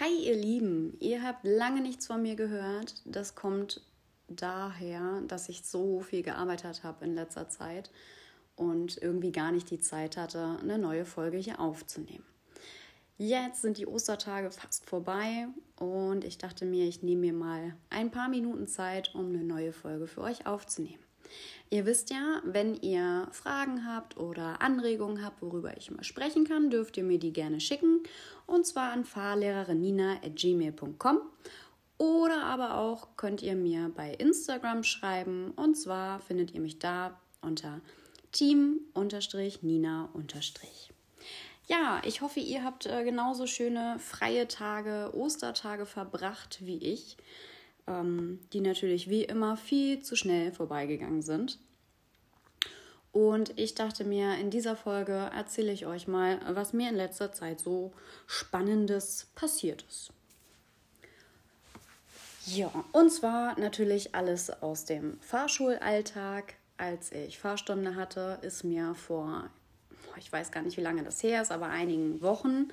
Hi ihr Lieben, ihr habt lange nichts von mir gehört. Das kommt daher, dass ich so viel gearbeitet habe in letzter Zeit und irgendwie gar nicht die Zeit hatte, eine neue Folge hier aufzunehmen. Jetzt sind die Ostertage fast vorbei und ich dachte mir, ich nehme mir mal ein paar Minuten Zeit, um eine neue Folge für euch aufzunehmen. Ihr wisst ja, wenn ihr Fragen habt oder Anregungen habt, worüber ich mal sprechen kann, dürft ihr mir die gerne schicken. Und zwar an fahrlehrerinnina.gmail.com oder aber auch könnt ihr mir bei Instagram schreiben. Und zwar findet ihr mich da unter team-nina- ja, ich hoffe, ihr habt äh, genauso schöne freie Tage, Ostertage verbracht wie ich die natürlich wie immer viel zu schnell vorbeigegangen sind. Und ich dachte mir, in dieser Folge erzähle ich euch mal, was mir in letzter Zeit so Spannendes passiert ist. Ja, und zwar natürlich alles aus dem Fahrschulalltag. Als ich Fahrstunde hatte, ist mir vor, ich weiß gar nicht, wie lange das her ist, aber einigen Wochen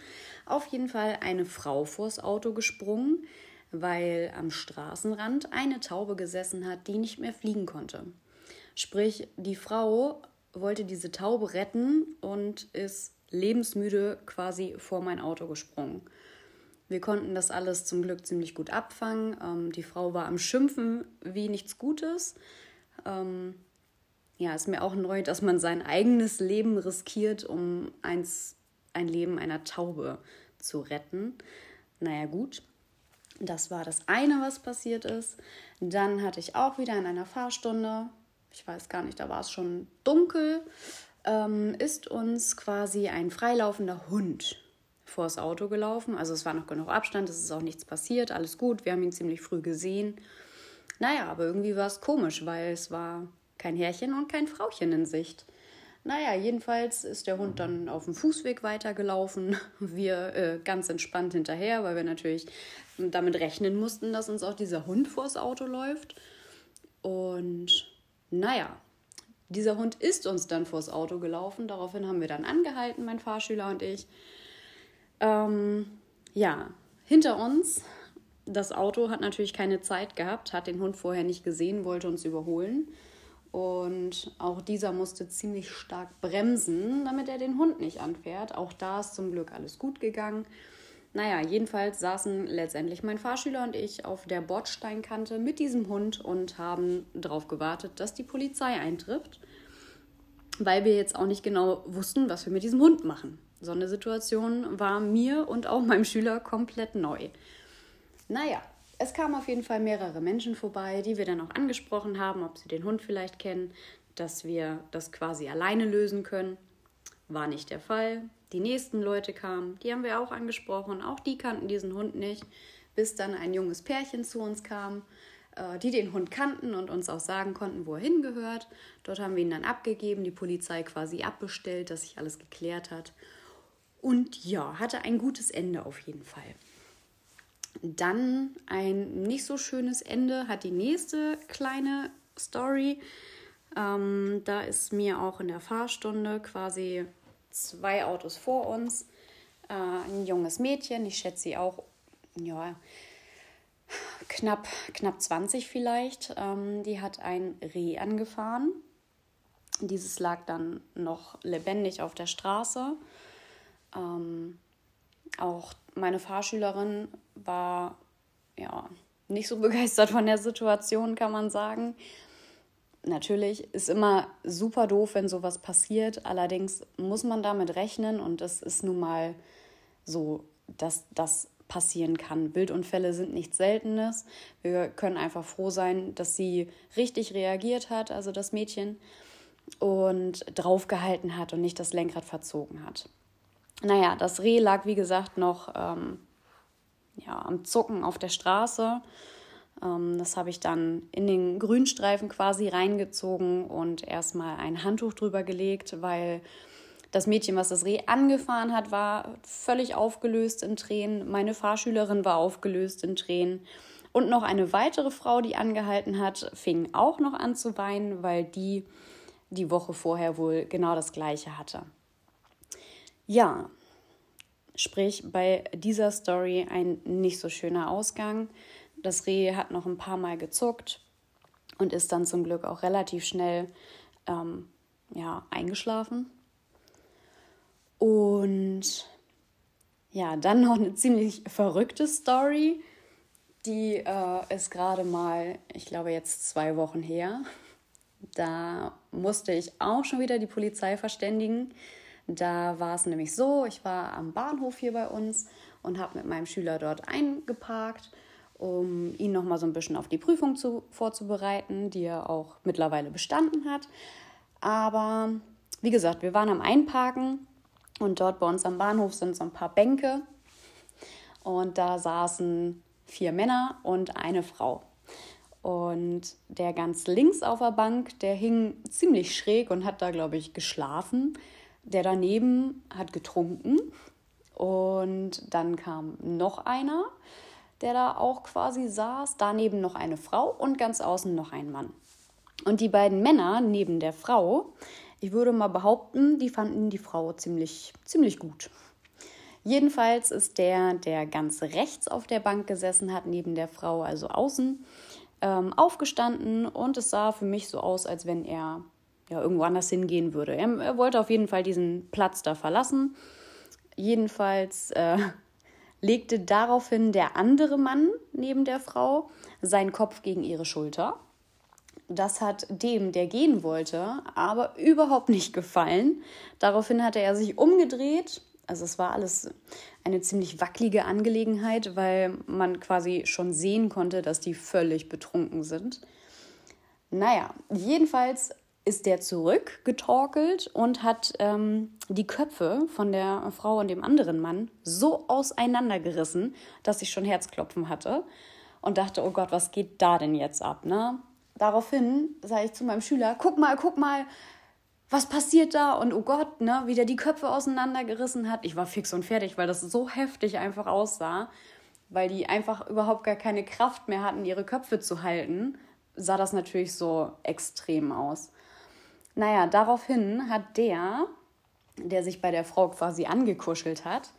auf jeden Fall eine Frau vors Auto gesprungen, weil am Straßenrand eine Taube gesessen hat, die nicht mehr fliegen konnte. Sprich, die Frau wollte diese Taube retten und ist lebensmüde quasi vor mein Auto gesprungen. Wir konnten das alles zum Glück ziemlich gut abfangen. Ähm, die Frau war am Schimpfen wie nichts Gutes. Ähm, ja, ist mir auch neu, dass man sein eigenes Leben riskiert, um eins, ein Leben einer Taube zu retten. Naja, gut. Das war das eine, was passiert ist. Dann hatte ich auch wieder in einer Fahrstunde, ich weiß gar nicht, da war es schon dunkel, ähm, ist uns quasi ein freilaufender Hund vors Auto gelaufen. Also es war noch genug Abstand, es ist auch nichts passiert, alles gut. Wir haben ihn ziemlich früh gesehen. Naja, aber irgendwie war es komisch, weil es war kein Herrchen und kein Frauchen in Sicht. Naja, jedenfalls ist der Hund dann auf dem Fußweg weitergelaufen. Wir äh, ganz entspannt hinterher, weil wir natürlich damit rechnen mussten, dass uns auch dieser Hund vors Auto läuft. Und naja, dieser Hund ist uns dann vors Auto gelaufen. Daraufhin haben wir dann angehalten, mein Fahrschüler und ich. Ähm, ja, hinter uns, das Auto hat natürlich keine Zeit gehabt, hat den Hund vorher nicht gesehen, wollte uns überholen. Und auch dieser musste ziemlich stark bremsen, damit er den Hund nicht anfährt. Auch da ist zum Glück alles gut gegangen. Naja, jedenfalls saßen letztendlich mein Fahrschüler und ich auf der Bordsteinkante mit diesem Hund und haben darauf gewartet, dass die Polizei eintrifft, weil wir jetzt auch nicht genau wussten, was wir mit diesem Hund machen. So eine Situation war mir und auch meinem Schüler komplett neu. Naja, es kamen auf jeden Fall mehrere Menschen vorbei, die wir dann auch angesprochen haben, ob sie den Hund vielleicht kennen, dass wir das quasi alleine lösen können. War nicht der Fall. Die nächsten Leute kamen, die haben wir auch angesprochen. Auch die kannten diesen Hund nicht, bis dann ein junges Pärchen zu uns kam, äh, die den Hund kannten und uns auch sagen konnten, wo er hingehört. Dort haben wir ihn dann abgegeben, die Polizei quasi abbestellt, dass sich alles geklärt hat. Und ja, hatte ein gutes Ende auf jeden Fall. Dann ein nicht so schönes Ende hat die nächste kleine Story. Ähm, da ist mir auch in der Fahrstunde quasi zwei Autos vor uns äh, ein junges Mädchen, ich schätze sie auch, ja, knapp, knapp 20 vielleicht. Ähm, die hat ein Reh angefahren. Dieses lag dann noch lebendig auf der Straße. Ähm, auch meine Fahrschülerin war ja nicht so begeistert von der Situation, kann man sagen. Natürlich ist immer super doof, wenn sowas passiert. Allerdings muss man damit rechnen und es ist nun mal so, dass das passieren kann. Wildunfälle sind nichts Seltenes. Wir können einfach froh sein, dass sie richtig reagiert hat, also das Mädchen, und draufgehalten hat und nicht das Lenkrad verzogen hat. Naja, das Reh lag, wie gesagt, noch ähm, ja, am Zucken auf der Straße. Ähm, das habe ich dann in den Grünstreifen quasi reingezogen und erstmal ein Handtuch drüber gelegt, weil das Mädchen, was das Reh angefahren hat, war völlig aufgelöst in Tränen. Meine Fahrschülerin war aufgelöst in Tränen. Und noch eine weitere Frau, die angehalten hat, fing auch noch an zu weinen, weil die die Woche vorher wohl genau das gleiche hatte. Ja, Sprich, bei dieser Story ein nicht so schöner Ausgang. Das Reh hat noch ein paar Mal gezuckt und ist dann zum Glück auch relativ schnell ähm, ja, eingeschlafen. Und ja, dann noch eine ziemlich verrückte Story. Die äh, ist gerade mal, ich glaube, jetzt zwei Wochen her. Da musste ich auch schon wieder die Polizei verständigen. Da war es nämlich so, ich war am Bahnhof hier bei uns und habe mit meinem Schüler dort eingeparkt, um ihn noch mal so ein bisschen auf die Prüfung zu, vorzubereiten, die er auch mittlerweile bestanden hat. Aber wie gesagt, wir waren am Einparken und dort bei uns am Bahnhof sind so ein paar Bänke und da saßen vier Männer und eine Frau. Und der ganz links auf der Bank, der hing ziemlich schräg und hat da, glaube ich, geschlafen. Der daneben hat getrunken. Und dann kam noch einer, der da auch quasi saß. Daneben noch eine Frau und ganz außen noch ein Mann. Und die beiden Männer neben der Frau, ich würde mal behaupten, die fanden die Frau ziemlich, ziemlich gut. Jedenfalls ist der, der ganz rechts auf der Bank gesessen hat, neben der Frau, also außen, ähm, aufgestanden und es sah für mich so aus, als wenn er ja, irgendwo anders hingehen würde. Er, er wollte auf jeden Fall diesen Platz da verlassen. Jedenfalls äh, legte daraufhin der andere Mann neben der Frau seinen Kopf gegen ihre Schulter. Das hat dem, der gehen wollte, aber überhaupt nicht gefallen. Daraufhin hatte er sich umgedreht also es war alles eine ziemlich wackelige Angelegenheit, weil man quasi schon sehen konnte, dass die völlig betrunken sind. Naja, jedenfalls ist der zurückgetorkelt und hat ähm, die Köpfe von der Frau und dem anderen Mann so auseinandergerissen, dass ich schon Herzklopfen hatte und dachte, oh Gott, was geht da denn jetzt ab? Ne? Daraufhin sage ich zu meinem Schüler, guck mal, guck mal, was passiert da? Und oh Gott, ne, wie der die Köpfe auseinandergerissen hat. Ich war fix und fertig, weil das so heftig einfach aussah, weil die einfach überhaupt gar keine Kraft mehr hatten, ihre Köpfe zu halten, sah das natürlich so extrem aus. Naja, daraufhin hat der, der sich bei der Frau quasi angekuschelt hat,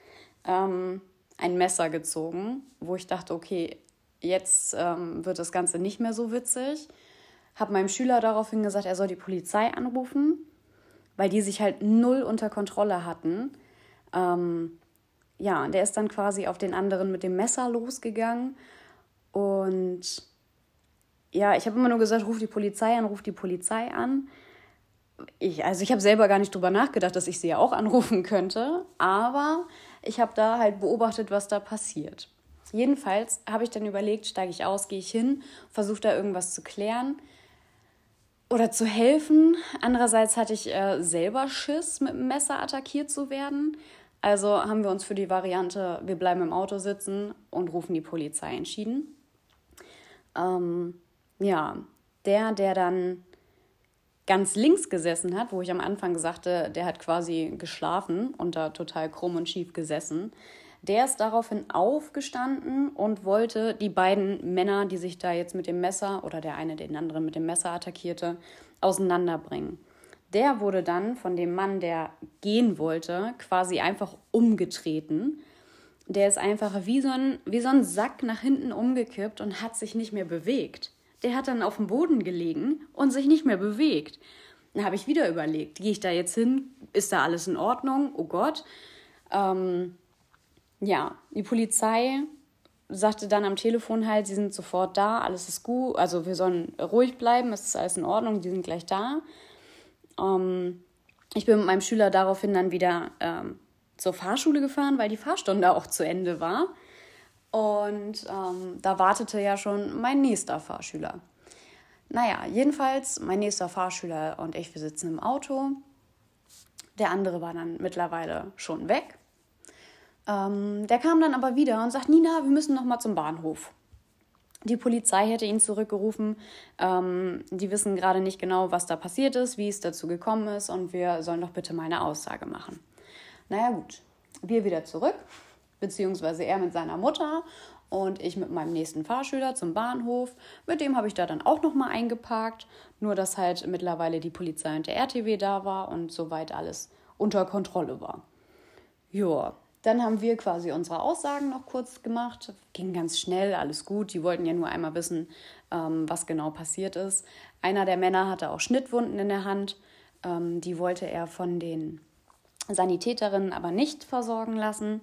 ähm, ein Messer gezogen, wo ich dachte, okay, jetzt ähm, wird das Ganze nicht mehr so witzig. Habe meinem Schüler daraufhin gesagt, er soll die Polizei anrufen weil die sich halt null unter Kontrolle hatten. Ähm, ja, der ist dann quasi auf den anderen mit dem Messer losgegangen und ja, ich habe immer nur gesagt, ruf die Polizei an, ruf die Polizei an. Ich, also ich habe selber gar nicht drüber nachgedacht, dass ich sie ja auch anrufen könnte, aber ich habe da halt beobachtet, was da passiert. Jedenfalls habe ich dann überlegt, steige ich aus, gehe ich hin, versuche da irgendwas zu klären oder zu helfen. Andererseits hatte ich äh, selber Schiss, mit dem Messer attackiert zu werden. Also haben wir uns für die Variante, wir bleiben im Auto sitzen und rufen die Polizei entschieden. Ähm, ja, der, der dann ganz links gesessen hat, wo ich am Anfang sagte, der hat quasi geschlafen und da total krumm und schief gesessen, der ist daraufhin aufgestanden und wollte die beiden Männer, die sich da jetzt mit dem Messer oder der eine den anderen mit dem Messer attackierte, auseinanderbringen. Der wurde dann von dem Mann, der gehen wollte, quasi einfach umgetreten. Der ist einfach wie so, ein, wie so ein Sack nach hinten umgekippt und hat sich nicht mehr bewegt. Der hat dann auf dem Boden gelegen und sich nicht mehr bewegt. Dann habe ich wieder überlegt, gehe ich da jetzt hin? Ist da alles in Ordnung? Oh Gott. Ähm, ja, die Polizei sagte dann am Telefon halt, sie sind sofort da, alles ist gut, also wir sollen ruhig bleiben, es ist alles in Ordnung, die sind gleich da. Ähm, ich bin mit meinem Schüler daraufhin dann wieder ähm, zur Fahrschule gefahren, weil die Fahrstunde auch zu Ende war. Und ähm, da wartete ja schon mein nächster Fahrschüler. Naja, jedenfalls, mein nächster Fahrschüler und ich, wir sitzen im Auto. Der andere war dann mittlerweile schon weg. Ähm, der kam dann aber wieder und sagt, Nina, wir müssen noch mal zum Bahnhof. Die Polizei hätte ihn zurückgerufen. Ähm, die wissen gerade nicht genau, was da passiert ist, wie es dazu gekommen ist und wir sollen doch bitte mal eine Aussage machen. Naja gut, wir wieder zurück, beziehungsweise er mit seiner Mutter und ich mit meinem nächsten Fahrschüler zum Bahnhof. Mit dem habe ich da dann auch noch mal eingeparkt, nur dass halt mittlerweile die Polizei und der RTW da war und soweit alles unter Kontrolle war. Ja, dann haben wir quasi unsere Aussagen noch kurz gemacht. Ging ganz schnell, alles gut. Die wollten ja nur einmal wissen, ähm, was genau passiert ist. Einer der Männer hatte auch Schnittwunden in der Hand. Ähm, die wollte er von den Sanitäterinnen aber nicht versorgen lassen.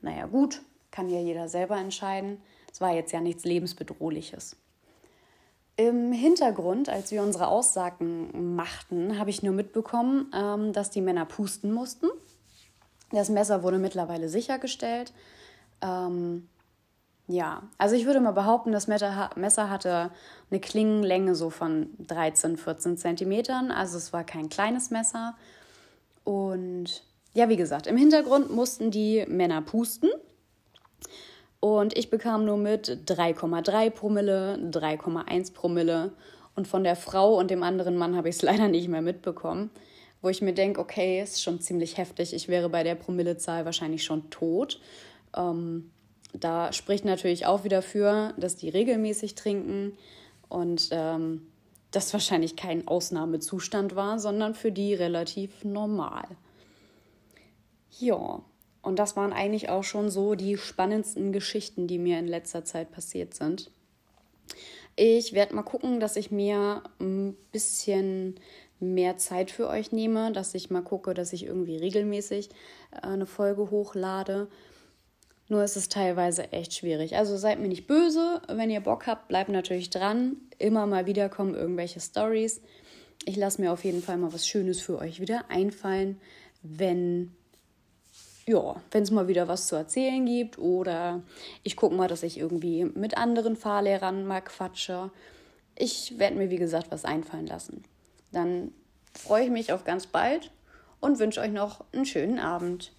Naja, gut, kann ja jeder selber entscheiden. Es war jetzt ja nichts Lebensbedrohliches. Im Hintergrund, als wir unsere Aussagen machten, habe ich nur mitbekommen, ähm, dass die Männer pusten mussten. Das Messer wurde mittlerweile sichergestellt. Ähm, ja, also ich würde mal behaupten, das Messer hatte eine Klingenlänge so von 13, 14 Zentimetern. Also es war kein kleines Messer. Und ja, wie gesagt, im Hintergrund mussten die Männer pusten. Und ich bekam nur mit 3,3 Promille, 3,1 Promille. Und von der Frau und dem anderen Mann habe ich es leider nicht mehr mitbekommen. Wo ich mir denke, okay, ist schon ziemlich heftig. Ich wäre bei der Promillezahl wahrscheinlich schon tot. Ähm, da spricht natürlich auch wieder für, dass die regelmäßig trinken und ähm, das wahrscheinlich kein Ausnahmezustand war, sondern für die relativ normal. Ja, und das waren eigentlich auch schon so die spannendsten Geschichten, die mir in letzter Zeit passiert sind. Ich werde mal gucken, dass ich mir ein bisschen mehr Zeit für euch nehme, dass ich mal gucke, dass ich irgendwie regelmäßig äh, eine Folge hochlade. Nur ist es teilweise echt schwierig. Also seid mir nicht böse. Wenn ihr Bock habt, bleibt natürlich dran. Immer mal wieder kommen irgendwelche Stories. Ich lasse mir auf jeden Fall mal was Schönes für euch wieder einfallen, wenn ja, wenn es mal wieder was zu erzählen gibt oder ich gucke mal, dass ich irgendwie mit anderen Fahrlehrern mal quatsche. Ich werde mir, wie gesagt, was einfallen lassen. Dann freue ich mich auf ganz bald und wünsche euch noch einen schönen Abend.